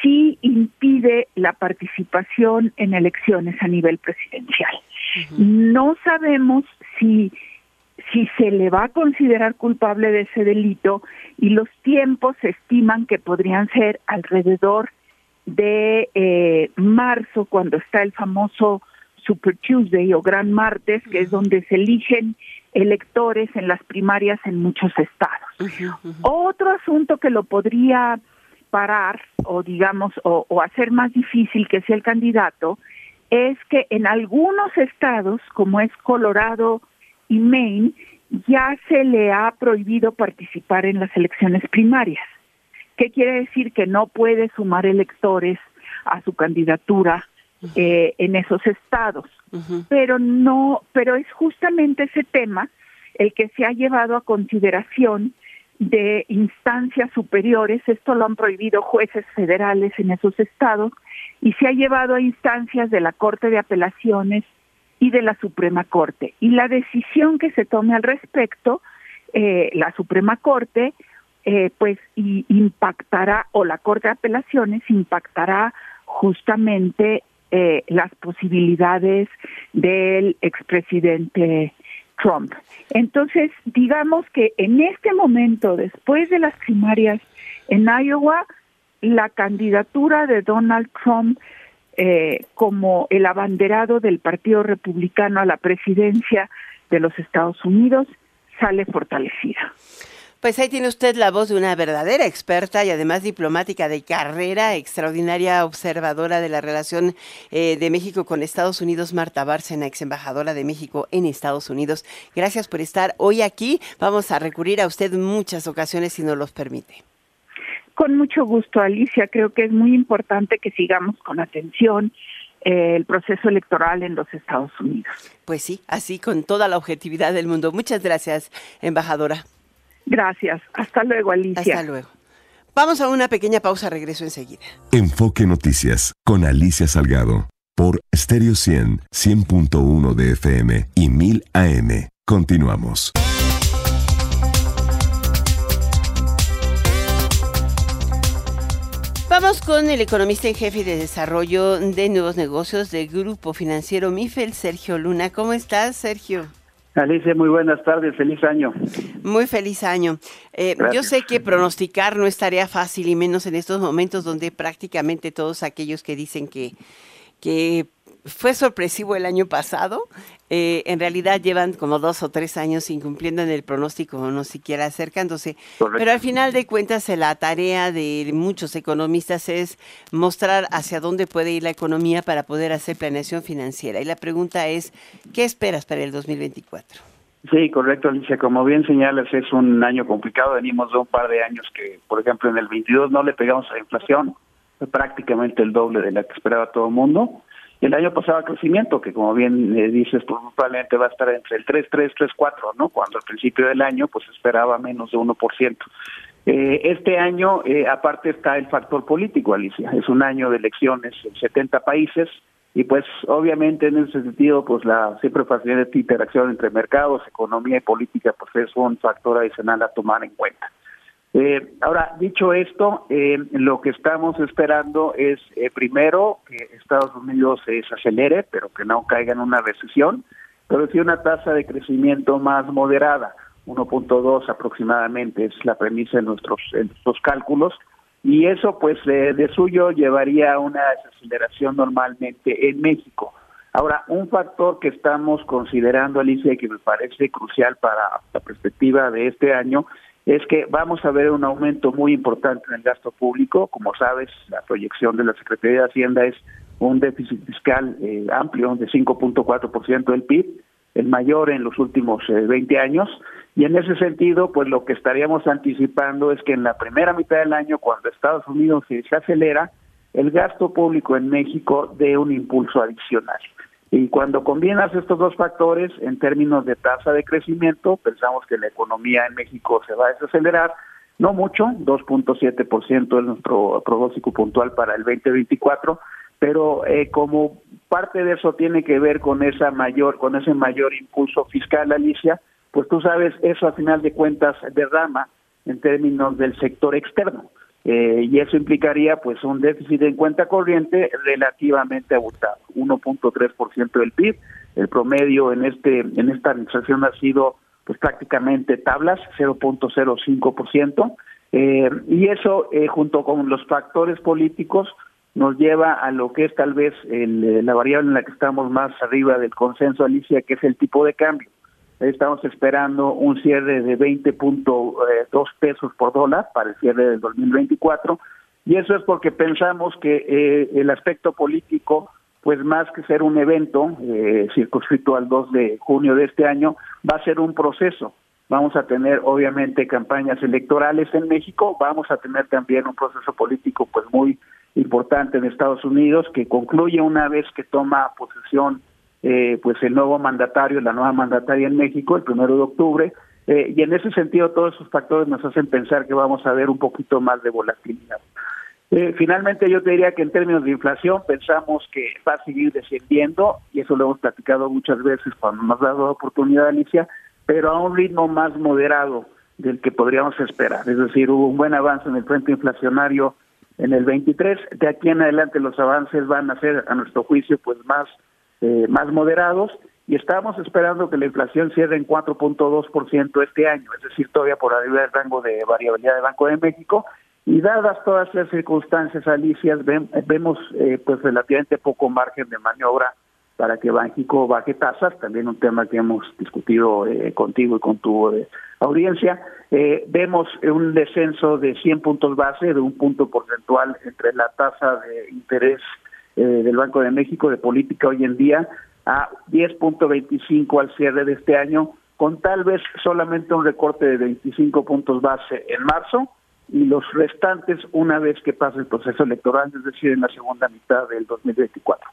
sí impide la participación en elecciones a nivel presidencial. No sabemos si si se le va a considerar culpable de ese delito y los tiempos se estiman que podrían ser alrededor de eh, marzo, cuando está el famoso Super Tuesday o Gran Martes, que es donde se eligen electores en las primarias en muchos estados. Otro asunto que lo podría parar o digamos o, o hacer más difícil que sea el candidato es que en algunos estados como es Colorado, y Maine ya se le ha prohibido participar en las elecciones primarias. ¿Qué quiere decir? Que no puede sumar electores a su candidatura eh, en esos estados. Pero no, pero es justamente ese tema el que se ha llevado a consideración de instancias superiores, esto lo han prohibido jueces federales en esos estados, y se ha llevado a instancias de la Corte de Apelaciones y de la Suprema Corte. Y la decisión que se tome al respecto, eh, la Suprema Corte, eh, pues impactará, o la Corte de Apelaciones impactará justamente eh, las posibilidades del expresidente Trump. Entonces, digamos que en este momento, después de las primarias en Iowa, la candidatura de Donald Trump eh, como el abanderado del Partido Republicano a la presidencia de los Estados Unidos sale fortalecida. Pues ahí tiene usted la voz de una verdadera experta y además diplomática de carrera, extraordinaria observadora de la relación eh, de México con Estados Unidos, Marta Bárcena, ex embajadora de México en Estados Unidos. Gracias por estar hoy aquí. Vamos a recurrir a usted muchas ocasiones si nos los permite. Con mucho gusto, Alicia. Creo que es muy importante que sigamos con atención eh, el proceso electoral en los Estados Unidos. Pues sí, así con toda la objetividad del mundo. Muchas gracias, embajadora. Gracias. Hasta luego, Alicia. Hasta luego. Vamos a una pequeña pausa, regreso enseguida. Enfoque Noticias con Alicia Salgado por Stereo 100, 100.1 de FM y 1000 AM. Continuamos. Vamos con el economista en jefe de desarrollo de nuevos negocios del Grupo Financiero MIFEL, Sergio Luna. ¿Cómo estás, Sergio? Alicia, muy buenas tardes, feliz año. Muy feliz año. Eh, yo sé que pronosticar no es tarea fácil y menos en estos momentos donde prácticamente todos aquellos que dicen que, que fue sorpresivo el año pasado, eh, en realidad llevan como dos o tres años incumpliendo en el pronóstico, no siquiera acercándose. Pero al final de cuentas, la tarea de muchos economistas es mostrar hacia dónde puede ir la economía para poder hacer planeación financiera. Y la pregunta es, ¿qué esperas para el 2024? Sí, correcto, Alicia. Como bien señalas, es un año complicado. Venimos de un par de años que, por ejemplo, en el 22 no le pegamos a la inflación, fue prácticamente el doble de la que esperaba todo el mundo. El año pasado crecimiento, que como bien eh, dices, pues, probablemente va a estar entre el 3, 3, 3, 4, ¿no? Cuando al principio del año pues esperaba menos de 1%. Eh, este año, eh, aparte está el factor político, Alicia. Es un año de elecciones en 70 países y pues obviamente en ese sentido pues la siempre facilidad de interacción entre mercados, economía y política pues es un factor adicional a tomar en cuenta. Eh, ahora, dicho esto, eh, lo que estamos esperando es, eh, primero, que Estados Unidos se acelere, pero que no caiga en una recesión, pero sí una tasa de crecimiento más moderada, 1.2 aproximadamente, es la premisa en nuestros, en nuestros cálculos, y eso pues de suyo llevaría a una desaceleración normalmente en México. Ahora, un factor que estamos considerando, Alicia, y que me parece crucial para la perspectiva de este año, es que vamos a ver un aumento muy importante en el gasto público. Como sabes, la proyección de la Secretaría de Hacienda es un déficit fiscal eh, amplio de 5.4% del PIB, el mayor en los últimos 20 eh, años. Y en ese sentido, pues lo que estaríamos anticipando es que en la primera mitad del año, cuando Estados Unidos se acelera, el gasto público en México dé un impulso adicional. Y cuando combinas estos dos factores en términos de tasa de crecimiento, pensamos que la economía en México se va a desacelerar, no mucho, 2.7% es nuestro pronóstico puntual para el 2024, pero eh, como parte de eso tiene que ver con esa mayor, con ese mayor impulso fiscal, Alicia, pues tú sabes, eso a final de cuentas derrama en términos del sector externo. Eh, y eso implicaría pues un déficit en cuenta corriente relativamente abultado, 1.3% del PIB, el promedio en este en esta administración ha sido pues prácticamente tablas, 0.05%, eh, y eso eh, junto con los factores políticos nos lleva a lo que es tal vez el, la variable en la que estamos más arriba del consenso, Alicia, que es el tipo de cambio. Estamos esperando un cierre de 20.2 eh, pesos por dólar para el cierre del 2024 y eso es porque pensamos que eh, el aspecto político, pues más que ser un evento eh, circunscrito al 2 de junio de este año, va a ser un proceso. Vamos a tener obviamente campañas electorales en México, vamos a tener también un proceso político pues muy importante en Estados Unidos que concluye una vez que toma posesión eh, pues el nuevo mandatario, la nueva mandataria en México, el primero de octubre, eh, y en ese sentido todos esos factores nos hacen pensar que vamos a ver un poquito más de volatilidad. Eh, finalmente yo te diría que en términos de inflación pensamos que va a seguir descendiendo, y eso lo hemos platicado muchas veces cuando nos ha dado la oportunidad, Alicia, pero a un ritmo más moderado del que podríamos esperar. Es decir, hubo un buen avance en el frente inflacionario en el 23, de aquí en adelante los avances van a ser, a nuestro juicio, pues más eh, más moderados y estamos esperando que la inflación cierre en 4.2% este año, es decir, todavía por arriba del rango de variabilidad del Banco de México. Y dadas todas las circunstancias, Alicia, vemos eh, pues relativamente poco margen de maniobra para que Banxico baje tasas, también un tema que hemos discutido eh, contigo y con tu eh, audiencia. Eh, vemos un descenso de 100 puntos base, de un punto porcentual entre la tasa de interés del Banco de México de política hoy en día a 10.25 al cierre de este año, con tal vez solamente un recorte de 25 puntos base en marzo y los restantes una vez que pase el proceso electoral, es decir, en la segunda mitad del 2024.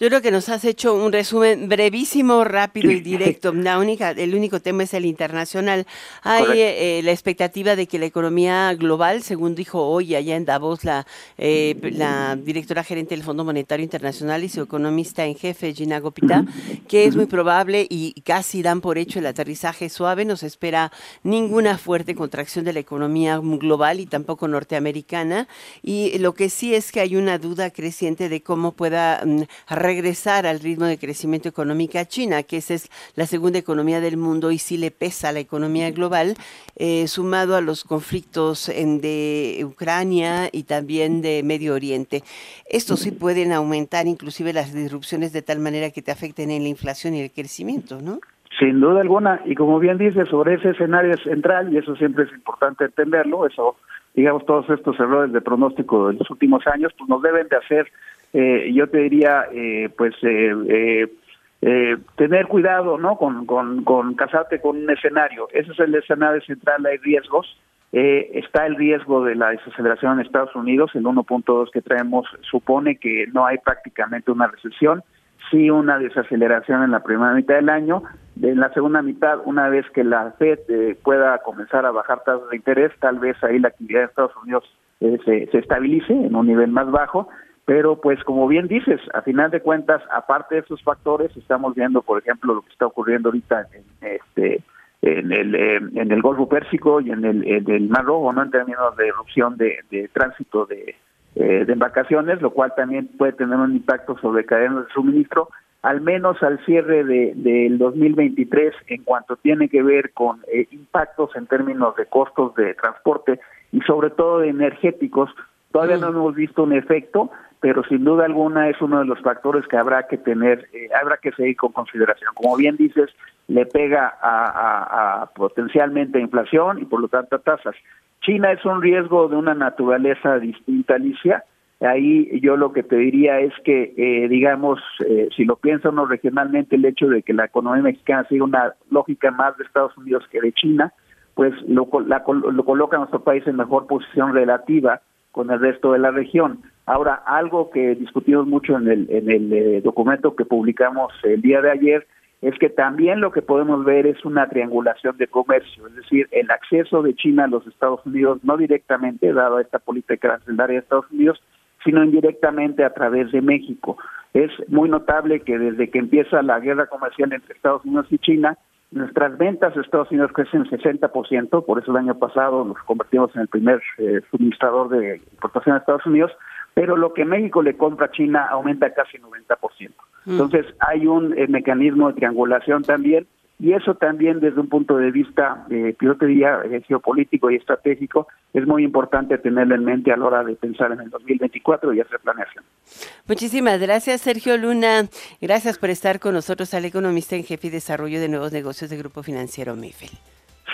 Yo creo que nos has hecho un resumen brevísimo, rápido y directo. La única, el único tema es el internacional. Hay eh, la expectativa de que la economía global, según dijo hoy allá en Davos la, eh, la directora gerente del Fondo Monetario Internacional y su economista en jefe, Gina Gopita, que es muy probable y casi dan por hecho el aterrizaje suave. No se espera ninguna fuerte contracción de la economía global y tampoco norteamericana. Y lo que sí es que hay una duda creciente de cómo pueda mm, regresar al ritmo de crecimiento económico a China, que esa es la segunda economía del mundo y sí le pesa a la economía global, eh, sumado a los conflictos en de Ucrania y también de Medio Oriente. Estos sí pueden aumentar inclusive las disrupciones de tal manera que te afecten en la inflación y el crecimiento, ¿no? Sin duda alguna, y como bien dice, sobre ese escenario central, y eso siempre es importante entenderlo, eso, digamos, todos estos errores de pronóstico de los últimos años, pues nos deben de hacer eh, yo te diría, eh, pues, eh, eh, tener cuidado, ¿no? Con, con, casarte con un escenario. Ese es el escenario central, hay riesgos. está el riesgo de la desaceleración en Estados Unidos, el 1.2 que traemos supone que no hay prácticamente una recesión, sí una desaceleración en la primera mitad del año, en la segunda mitad, una vez que la Fed pueda comenzar a bajar tasas de interés, tal vez ahí la actividad de Estados Unidos se, se estabilice en un nivel más bajo, pero pues como bien dices, a final de cuentas, aparte de esos factores, estamos viendo, por ejemplo, lo que está ocurriendo ahorita en este en el en el Golfo Pérsico y en el, en el Mar Rojo, ¿no? En términos de erupción de, de tránsito de, eh, de embarcaciones, lo cual también puede tener un impacto sobre cadenas de suministro, al menos al cierre de, del 2023 en cuanto tiene que ver con eh, impactos en términos de costos de transporte y sobre todo de energéticos. Todavía no hemos visto un efecto, pero sin duda alguna es uno de los factores que habrá que tener, eh, habrá que seguir con consideración. Como bien dices, le pega a, potencialmente inflación y por lo tanto a tasas. China es un riesgo de una naturaleza distinta, Alicia. Ahí yo lo que te diría es que, eh, digamos, eh, si lo piensa uno regionalmente, el hecho de que la economía mexicana siga una lógica más de Estados Unidos que de China, pues lo, lo coloca a nuestro país en mejor posición relativa con el resto de la región. Ahora, algo que discutimos mucho en el, en el eh, documento que publicamos el día de ayer es que también lo que podemos ver es una triangulación de comercio, es decir, el acceso de China a los Estados Unidos, no directamente, dado esta política arancelaria de Estados Unidos, sino indirectamente a través de México. Es muy notable que desde que empieza la guerra comercial entre Estados Unidos y China, nuestras ventas a Estados Unidos crecen 60%, por eso el año pasado nos convertimos en el primer eh, suministrador de importación a Estados Unidos, pero lo que México le compra a China aumenta casi 90%. Mm. Entonces hay un eh, mecanismo de triangulación también y eso también desde un punto de vista, eh, yo te diría, eh, geopolítico y estratégico, es muy importante tenerlo en mente a la hora de pensar en el 2024 y hacer planeación. Muchísimas gracias, Sergio Luna. Gracias por estar con nosotros, al economista en jefe y desarrollo de nuevos negocios de Grupo Financiero MIFEL.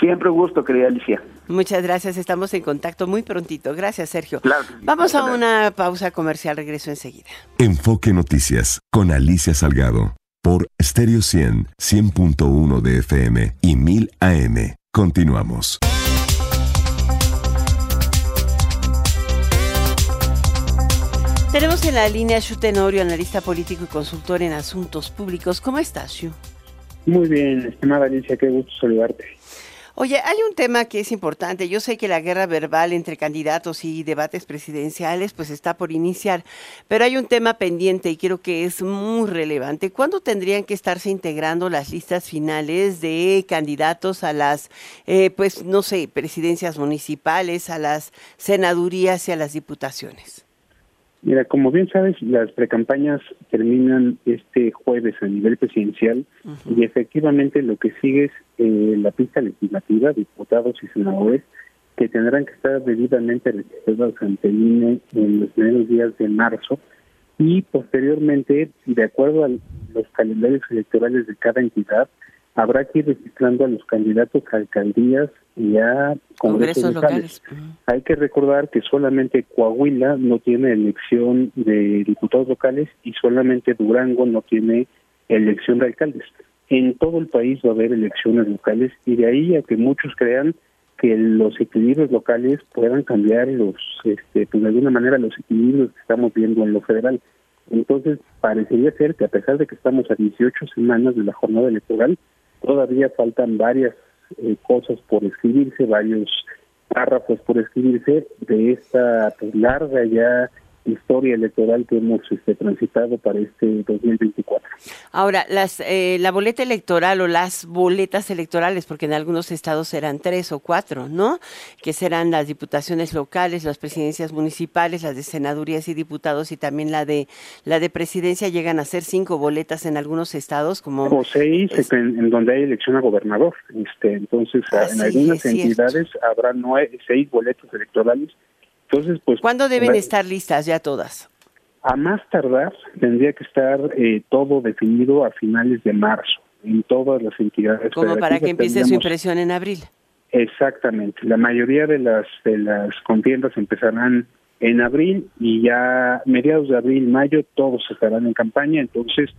Siempre un gusto, querida Alicia. Muchas gracias, estamos en contacto muy prontito. Gracias, Sergio. Vamos a una pausa comercial, regreso enseguida. Enfoque Noticias con Alicia Salgado por Stereo 100, 100.1 de FM y 1000 AM. Continuamos. Tenemos en la línea Shu Tenorio, analista político y consultor en asuntos públicos. ¿Cómo estás, Shu? Muy bien, estimada Alicia, qué gusto saludarte. Oye, hay un tema que es importante. Yo sé que la guerra verbal entre candidatos y debates presidenciales pues está por iniciar, pero hay un tema pendiente y creo que es muy relevante. ¿Cuándo tendrían que estarse integrando las listas finales de candidatos a las, eh, pues no sé, presidencias municipales, a las senadurías y a las diputaciones? Mira, como bien sabes, las precampañas terminan este jueves a nivel presidencial y efectivamente lo que sigue es eh, la pista legislativa, diputados y senadores que tendrán que estar debidamente registrados ante el INE en los primeros días de marzo y posteriormente, de acuerdo a los calendarios electorales de cada entidad, habrá que ir registrando a los candidatos a alcaldías y a congresos, locales. Hay que recordar que solamente Coahuila no tiene elección de diputados locales y solamente Durango no tiene elección de alcaldes. En todo el país va a haber elecciones locales y de ahí a que muchos crean que los equilibrios locales puedan cambiar los, este, pues de alguna manera los equilibrios que estamos viendo en lo federal. Entonces, parecería ser que a pesar de que estamos a 18 semanas de la jornada electoral, todavía faltan varias eh, cosas por escribirse, varios párrafos por escribirse de esta pues, larga ya historia electoral que hemos este, transitado para este 2024. Ahora, las, eh, la boleta electoral o las boletas electorales, porque en algunos estados serán tres o cuatro, ¿no? Que serán las diputaciones locales, las presidencias municipales, las de senadurías y diputados y también la de la de presidencia llegan a ser cinco boletas en algunos estados como o seis en, donde hay elección a gobernador. Este, entonces, ah, en algunas entidades habrá nueve, seis boletas electorales entonces, pues... ¿Cuándo deben estar listas ya todas? A más tardar tendría que estar eh, todo definido a finales de marzo en todas las entidades. Como para que empiece su impresión en abril. Exactamente. La mayoría de las de las contiendas empezarán en abril y ya mediados de abril, mayo, todos estarán en campaña. Entonces,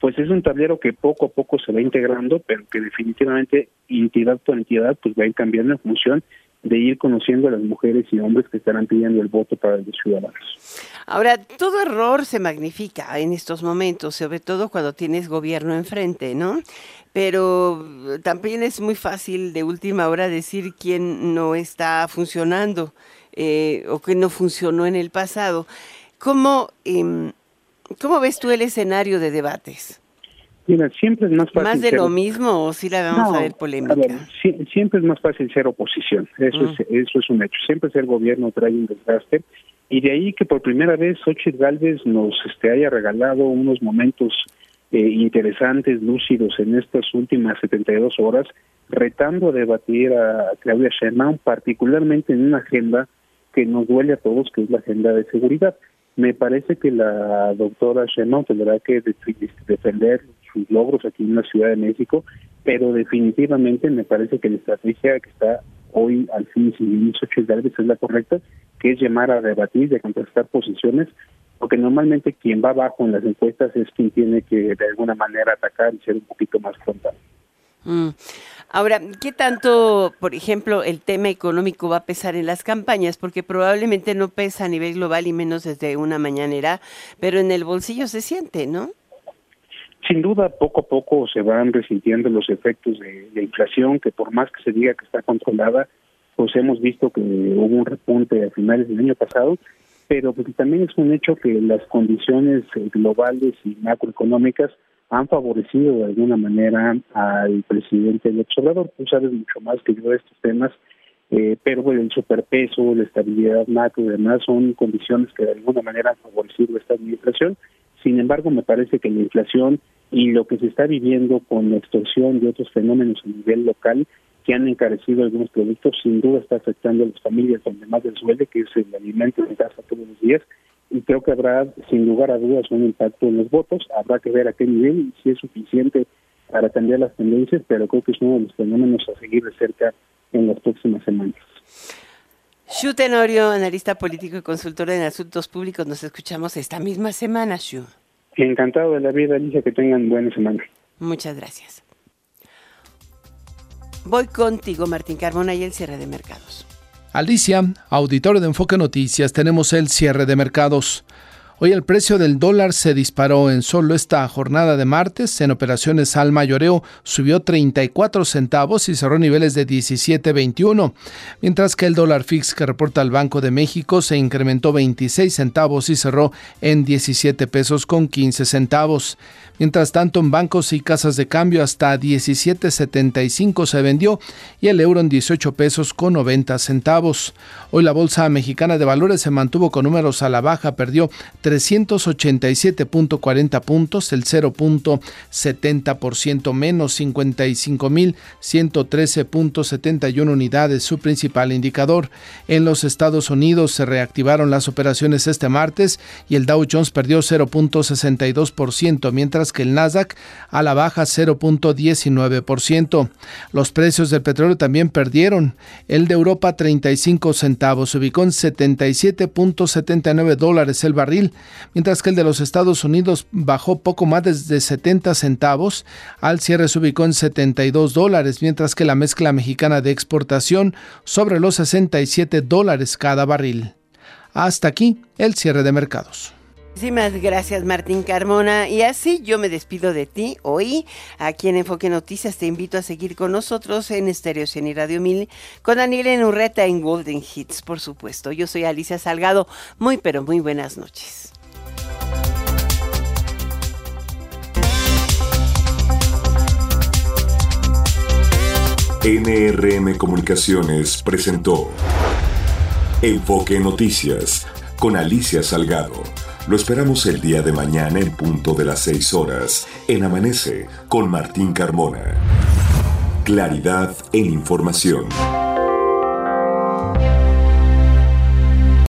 pues es un tablero que poco a poco se va integrando, pero que definitivamente entidad por entidad pues va a ir cambiando en función de ir conociendo a las mujeres y hombres que estarán pidiendo el voto para los ciudadanos. Ahora, todo error se magnifica en estos momentos, sobre todo cuando tienes gobierno enfrente, ¿no? Pero también es muy fácil de última hora decir quién no está funcionando eh, o que no funcionó en el pasado. ¿Cómo, em, ¿Cómo ves tú el escenario de debates? Mira, siempre es más fácil. ¿Más de lo mismo o sí la vamos a ver polémica? siempre es más fácil ser oposición, eso, es, mm. eso es un hecho. Siempre ser gobierno trae un desgaste. Y de ahí que por primera vez Xochitl Galvez nos este, haya regalado unos momentos eh, interesantes, lúcidos en estas últimas 72 horas, retando a debatir a Claudia Sheinbaum, particularmente en una agenda que nos duele a todos, que es la agenda de seguridad. Me parece que la doctora Sheinbaum tendrá que defender sus logros aquí en la Ciudad de México, pero definitivamente me parece que la estrategia que está hoy al fin sin es la correcta, que es llamar a debatir, de contrastar posiciones, porque normalmente quien va abajo en las encuestas es quien tiene que de alguna manera atacar y ser un poquito más frontal. Mm. Ahora, ¿qué tanto, por ejemplo, el tema económico va a pesar en las campañas? Porque probablemente no pesa a nivel global y menos desde una mañanera, pero en el bolsillo se siente, ¿no? Sin duda, poco a poco se van resintiendo los efectos de la inflación, que por más que se diga que está controlada, pues hemos visto que hubo un repunte a finales del año pasado, pero pues también es un hecho que las condiciones eh, globales y macroeconómicas han favorecido de alguna manera al presidente del observador. Tú sabes mucho más que yo de estos temas, eh, pero bueno, el superpeso, la estabilidad macro y demás son condiciones que de alguna manera han favorecido esta administración sin embargo, me parece que la inflación y lo que se está viviendo con la extorsión y otros fenómenos a nivel local que han encarecido algunos productos, sin duda está afectando a las familias donde más les duele, que es el alimento en casa todos los días, y creo que habrá, sin lugar a dudas, un impacto en los votos. Habrá que ver a qué nivel y si es suficiente para cambiar las tendencias, pero creo que es uno de los fenómenos a seguir de cerca en las próximas semanas. Shu Tenorio, analista político y consultor en asuntos públicos, nos escuchamos esta misma semana, Shu. Encantado de la vida, Alicia, que tengan buena semana. Muchas gracias. Voy contigo, Martín Carmona, y el cierre de mercados. Alicia, auditorio de Enfoque Noticias, tenemos el cierre de mercados. Hoy el precio del dólar se disparó en solo esta jornada de martes. En operaciones al mayoreo subió 34 centavos y cerró niveles de 17.21, mientras que el dólar fix que reporta el Banco de México se incrementó 26 centavos y cerró en 17 pesos con 15 centavos. Mientras tanto, en bancos y casas de cambio hasta 17.75 se vendió y el euro en 18 pesos con 90 centavos. Hoy la Bolsa Mexicana de Valores se mantuvo con números a la baja, perdió 387.40 puntos, el 0.70% menos 55.113.71 unidades, su principal indicador. En los Estados Unidos se reactivaron las operaciones este martes y el Dow Jones perdió 0.62%, mientras que el Nasdaq a la baja 0.19%. Los precios del petróleo también perdieron. El de Europa 35 centavos, se ubicó en 77.79 dólares el barril, mientras que el de los Estados Unidos bajó poco más de 70 centavos, al cierre se ubicó en 72 dólares, mientras que la mezcla mexicana de exportación sobre los 67 dólares cada barril. Hasta aquí el cierre de mercados. Muchísimas gracias Martín Carmona. Y así yo me despido de ti hoy. Aquí en Enfoque Noticias te invito a seguir con nosotros en Estéreo 100 y Radio 1000 con Daniel Urreta en Golden Hits, por supuesto. Yo soy Alicia Salgado. Muy pero muy buenas noches. NRM Comunicaciones presentó Enfoque Noticias con Alicia Salgado. Lo esperamos el día de mañana en punto de las 6 horas en Amanece con Martín Carmona. Claridad en información.